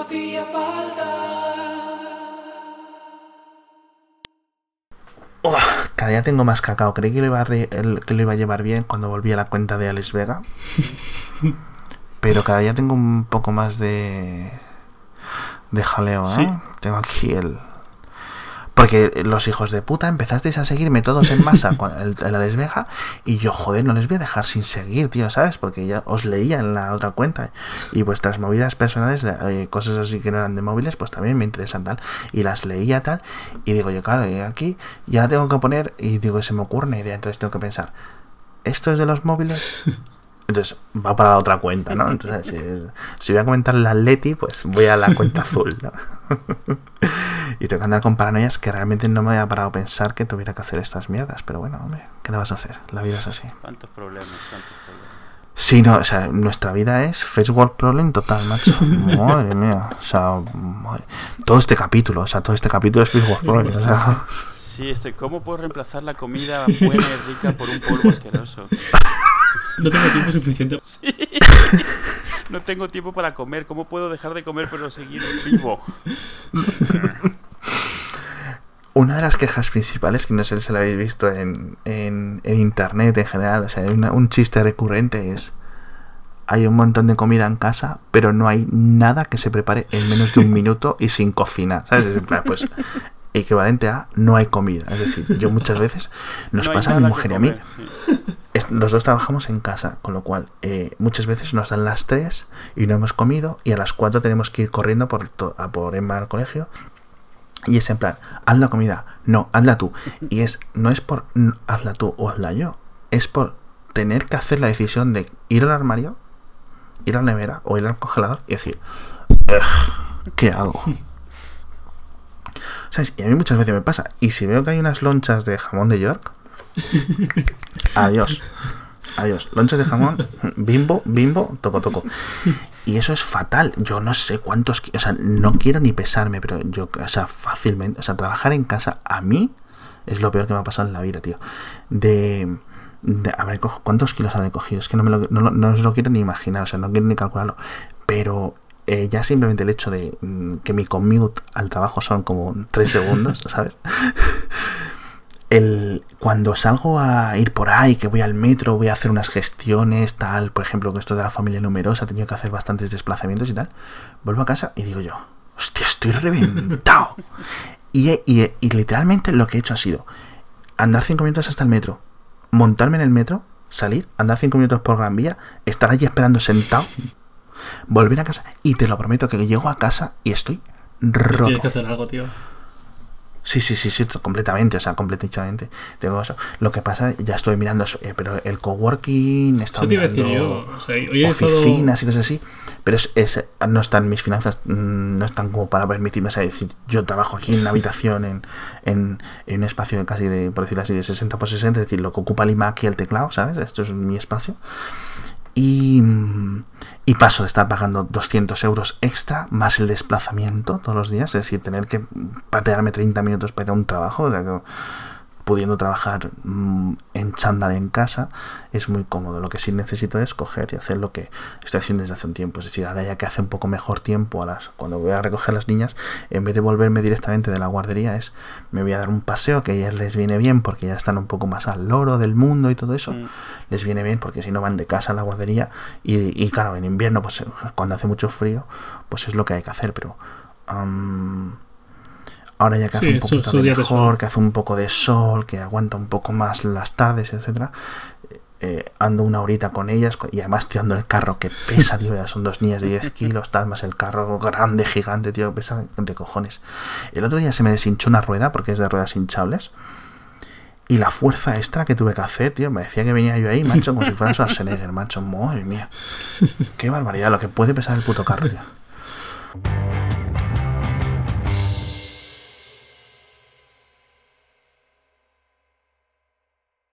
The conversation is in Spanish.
hacía falta. Oh, cada día tengo más cacao. Creí que lo, iba a re- el- que lo iba a llevar bien cuando volví a la cuenta de Alex Vega. Pero cada día tengo un poco más de. de jaleo, ¿eh? Sí. Tengo aquí el. Porque los hijos de puta empezasteis a seguirme todos en masa el Alex Vega. Y yo, joder, no les voy a dejar sin seguir, tío, ¿sabes? Porque ya os leía en la otra cuenta. Y vuestras movidas personales, eh, cosas así que no eran de móviles, pues también me interesan tal. Y las leía tal. Y digo yo, claro, y aquí ya tengo que poner. Y digo, se me ocurre una idea. Entonces tengo que pensar, ¿esto es de los móviles? Entonces va para la otra cuenta, ¿no? Entonces, si, si voy a comentar la Atleti, pues voy a la cuenta azul, ¿no? y tengo que andar con paranoias que realmente no me había parado a pensar que tuviera que hacer estas mierdas. Pero bueno, hombre, ¿qué le vas a hacer? La vida es así. ¿Cuántos problemas? ¿Cuántos problemas? Sí, no, o sea, nuestra vida es First World Problem total, macho. Madre mía, o sea, madre- todo este capítulo, o sea, todo este capítulo es First World Problem. o sea, Sí, estoy. ¿Cómo puedo reemplazar la comida buena y rica por un polvo asqueroso? No tengo tiempo suficiente. No tengo tiempo para comer. ¿Cómo puedo dejar de comer pero seguir vivo? Una de las quejas principales, que no sé si lo habéis visto en, en, en internet en general, o sea, una- un chiste recurrente es, hay un montón de comida en casa, pero no hay nada que se prepare en menos de un minuto y sin cocina, ¿sabes? Es en plan, pues equivalente a no hay comida. Es decir, yo muchas veces nos No pasa a mi mujer y a mí, sí. Los dos trabajamos en casa, con lo cual eh, muchas veces nos dan las 3 y no hemos comido y a las 4 tenemos que ir corriendo por, a por Emma al colegio y es en plan, haz la comida, no, hazla tú. Y es, no es por hazla tú o hazla yo, es por tener que hacer la decisión de ir al armario, ir a la nevera o ir al congelador y decir, "Ugh, ¿qué hago? ¿Sabes? Y a mí muchas veces me pasa. Y si veo que hay unas lonchas de jamón de York, adiós. Adiós. Lonchas de jamón, bimbo, bimbo, toco, toco. Y eso es fatal. Yo no sé cuántos. O sea, no quiero ni pesarme, pero yo, o sea, fácilmente. O sea, trabajar en casa a mí es lo peor que me ha pasado en la vida, tío. De. de habré cojo- ¿Cuántos kilos habré cogido? Es que no, me lo, no, no os lo quiero ni imaginar, o sea, no quiero ni calcularlo. Pero eh, ya simplemente el hecho de mm, que mi commute al trabajo son como 3 segundos, ¿sabes? El, cuando salgo a ir por ahí, que voy al metro, voy a hacer unas gestiones, tal, por ejemplo, que esto de la familia numerosa, he tenido que hacer bastantes desplazamientos y tal, vuelvo a casa y digo yo, hostia, estoy reventado. y, y- y literalmente lo que he hecho ha sido andar cinco minutos hasta el metro, montarme en el metro, salir, andar cinco minutos por Gran Vía, estar allí esperando sentado, volver a casa y te lo prometo que llego a casa y estoy roto. Tienes que hacer algo, tío. Sí, sí, sí, sí, completamente, o sea, completamente. Tengo eso. Lo que pasa, ya estoy mirando, eh, pero el coworking está yo. O sea, he estado- oficinas y cosas así, pero es, es- no están mis finanzas, mm, no están como para permitirme, o sea, decir, yo trabajo aquí en una habitación, en, en, en un espacio de casi de, por decirlo así, de 60 por 60, es decir, lo que ocupa el iMac y el teclado, ¿sabes? Esto es mi espacio. Y, paso de estar pagando 200 euros extra más el desplazamiento todos los días, es decir, tener que patearme 30 minutos para ir a un trabajo, o que pudiendo trabajar mm, en chándal en casa es muy cómodo. Lo que sí necesito es coger y hacer lo que estoy haciendo desde hace un tiempo. Es decir, ahora ya que hace un poco mejor tiempo, a las, cuando voy a recoger a las niñas, en vez de volverme directamente de la guardería, es me voy a dar un paseo que a ellas les viene bien porque ya están un poco más al loro del mundo y todo eso. Mm. Les viene bien porque si no van de casa a la guardería y, y claro, en invierno, pues cuando hace mucho frío, pues es lo que hay que hacer, pero... ahora ya que hace Sí, un poquito su de mejor, que hace un poco de sol, que aguanta un poco más las tardes, etcétera, eh, ando una horita con ellas y además estoy dando el carro que pesa, tío, ya son dos niñas de 10 kilos, tal, más el carro grande, gigante, tío, pesa de cojones. El otro día se me deshinchó una rueda porque es de ruedas hinchables. Y la fuerza extra que tuve que hacer, tío, me decía que venía yo ahí, macho, como si fuera Schwarzenegger, macho, madre mía. Qué barbaridad, lo que puede pesar el puto carro, tío.